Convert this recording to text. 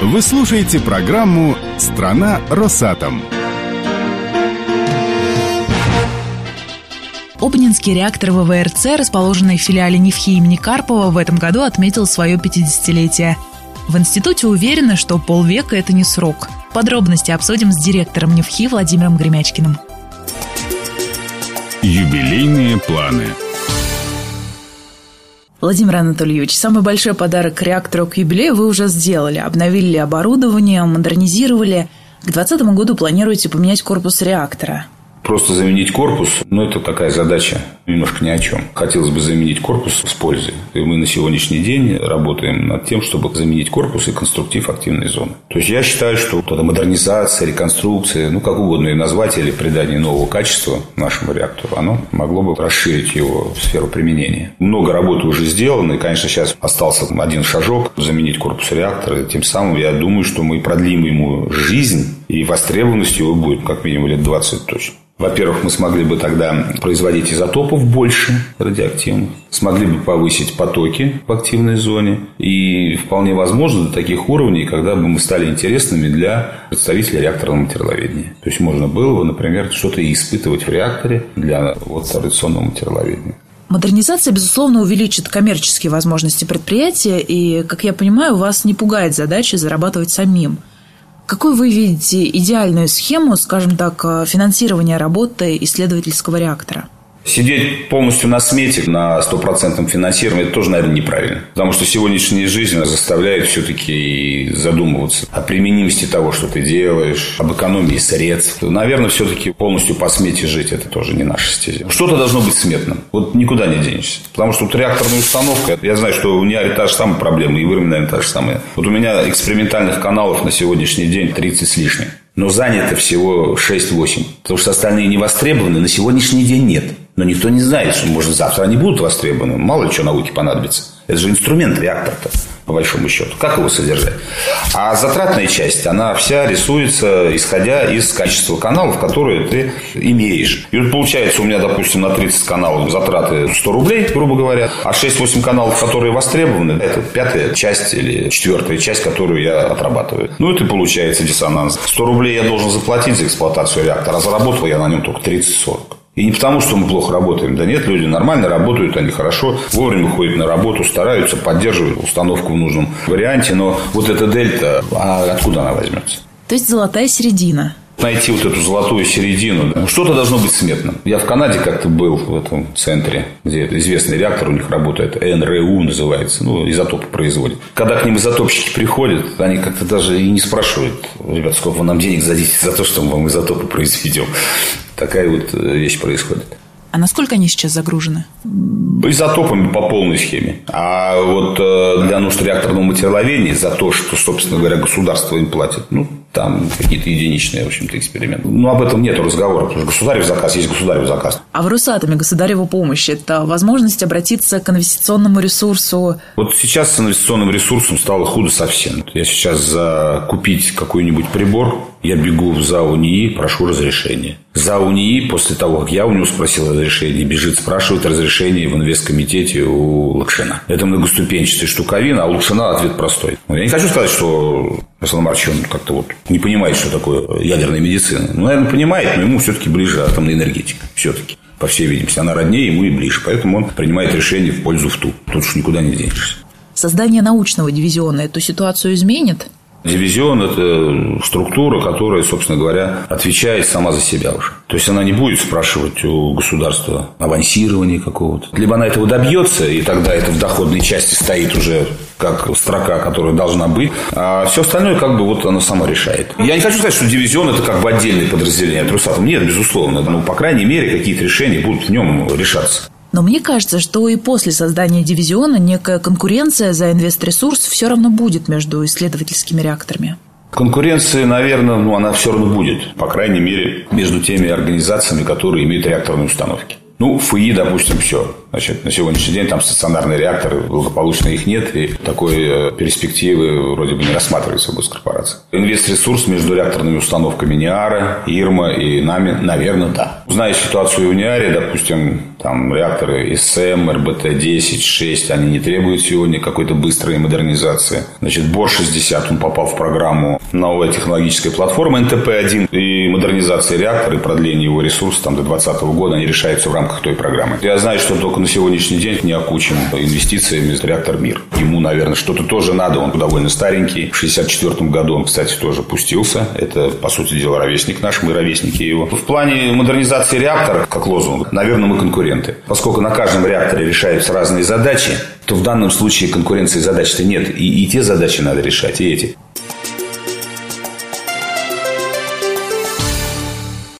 Вы слушаете программу «Страна Росатом». Обнинский реактор ВВРЦ, расположенный в филиале Нефхи имени Карпова, в этом году отметил свое 50-летие. В институте уверены, что полвека – это не срок. Подробности обсудим с директором Нефхи Владимиром Гремячкиным. Юбилейные планы – Владимир Анатольевич, самый большой подарок реактору к юбилею вы уже сделали. Обновили оборудование, модернизировали. К 2020 году планируете поменять корпус реактора. Просто заменить корпус, ну, это такая задача немножко ни о чем. Хотелось бы заменить корпус с пользой. И мы на сегодняшний день работаем над тем, чтобы заменить корпус и конструктив активной зоны. То есть, я считаю, что вот эта модернизация, реконструкция, ну, как угодно ее назвать, или придание нового качества нашему реактору, оно могло бы расширить его сферу применения. Много работы уже сделано, и, конечно, сейчас остался один шажок заменить корпус реактора. И тем самым, я думаю, что мы продлим ему жизнь, и востребованность его будет как минимум лет 20 точно. Во-первых, мы смогли бы тогда производить изотопов больше радиоактивных, смогли бы повысить потоки в активной зоне и вполне возможно до таких уровней, когда бы мы стали интересными для представителей реакторного материаловедения. То есть можно было бы, например, что-то испытывать в реакторе для вот, традиционного материаловедения. Модернизация, безусловно, увеличит коммерческие возможности предприятия, и, как я понимаю, вас не пугает задача зарабатывать самим. Какой вы видите идеальную схему, скажем так, финансирования работы исследовательского реактора? Сидеть полностью на смете, на стопроцентном финансировании, это тоже, наверное, неправильно. Потому что сегодняшняя жизнь заставляет все-таки задумываться о применимости того, что ты делаешь, об экономии средств. Наверное, все-таки полностью по смете жить – это тоже не наша стезя. Что-то должно быть сметным. Вот никуда не денешься. Потому что вот реакторная установка, я знаю, что у меня та же самая проблема, и вы, наверное, та же самая. Вот у меня экспериментальных каналов на сегодняшний день 30 с лишним но занято всего 6-8. Потому что остальные не востребованы, на сегодняшний день нет. Но никто не знает, что, может, завтра они будут востребованы. Мало ли что науке понадобится. Это же инструмент реактор-то, по большому счету. Как его содержать? А затратная часть, она вся рисуется, исходя из качества каналов, которые ты имеешь. И вот получается у меня, допустим, на 30 каналов затраты 100 рублей, грубо говоря, а 6-8 каналов, которые востребованы, это пятая часть или четвертая часть, которую я отрабатываю. Ну, это получается диссонанс. 100 рублей я должен заплатить за эксплуатацию реактора, заработал я на нем только 30-40. И не потому, что мы плохо работаем. Да нет, люди нормально работают, они хорошо, вовремя ходят на работу, стараются, поддерживают установку в нужном варианте. Но вот эта дельта, а откуда она возьмется? То есть золотая середина найти вот эту золотую середину. Что-то должно быть сметным. Я в Канаде как-то был в этом центре, где известный реактор у них работает, НРУ называется, ну, изотопы производят. Когда к ним изотопщики приходят, они как-то даже и не спрашивают, ребят, сколько вы нам денег дадите за то, что мы вам изотопы произведем. Такая вот э, вещь происходит. А насколько они сейчас загружены? Изотопами по полной схеме. А вот э, для нужд реакторного материаловедения за то, что, собственно говоря, государство им платит, ну, там какие-то единичные, в общем-то, эксперименты. Ну, об этом нет разговора, потому что государев заказ есть государев заказ. А в Росатоме государева помощь – это возможность обратиться к инвестиционному ресурсу? Вот сейчас с инвестиционным ресурсом стало худо совсем. Я сейчас за купить какой-нибудь прибор, я бегу в ЗАО НИИ, прошу разрешения. ЗАО НИИ, после того, как я у него спросил разрешение, бежит, спрашивает разрешение в инвесткомитете у Лакшина. Это многоступенчатая штуковина, а у Лакшина ответ простой. Я не хочу сказать, что Руслан Марч, как-то вот не понимает, что такое ядерная медицина. Ну, наверное, понимает, но ему все-таки ближе атомная энергетика. Все-таки. По всей видимости, она роднее ему и ближе. Поэтому он принимает решение в пользу ВТУ. Тут уж никуда не денешься. Создание научного дивизиона эту ситуацию изменит? Дивизион – это структура, которая, собственно говоря, отвечает сама за себя уже. То есть, она не будет спрашивать у государства авансирования какого-то. Либо она этого добьется, и тогда это в доходной части стоит уже как строка, которая должна быть. А все остальное как бы вот оно само решает. Я не хочу сказать, что дивизион – это как бы отдельное подразделение от Росатом. Нет, безусловно. Ну, по крайней мере, какие-то решения будут в нем решаться. Но мне кажется, что и после создания дивизиона некая конкуренция за инвестресурс все равно будет между исследовательскими реакторами. Конкуренция, наверное, ну, она все равно будет. По крайней мере, между теми организациями, которые имеют реакторные установки. Ну, ФИИ, допустим, все. Значит, на сегодняшний день там стационарные реакторы, благополучно их нет, и такой э, перспективы вроде бы не рассматривается в госкорпорации. Инвест-ресурс между реакторными установками НИАРа, ИРМА и нами, наверное, да. Зная ситуацию в НИАРе, допустим, там реакторы СМ, РБТ-10, 6, они не требуют сегодня какой-то быстрой модернизации. Значит, БОР-60, он попал в программу новая технологическая платформа НТП-1 и модернизация реактора и продление его ресурса там, до 2020 года, они решаются в рамках той программы. Я знаю, что только на сегодняшний день не окучен инвестициями реактор МИР. Ему, наверное, что-то тоже надо, он довольно старенький. В 64 году он, кстати, тоже пустился. Это, по сути дела, ровесник наш, мы ровесники его. В плане модернизации реактора, как лозунг, наверное, мы конкуренты. Поскольку на каждом реакторе решаются разные задачи, то в данном случае конкуренции задач-то нет. И, и те задачи надо решать, и эти.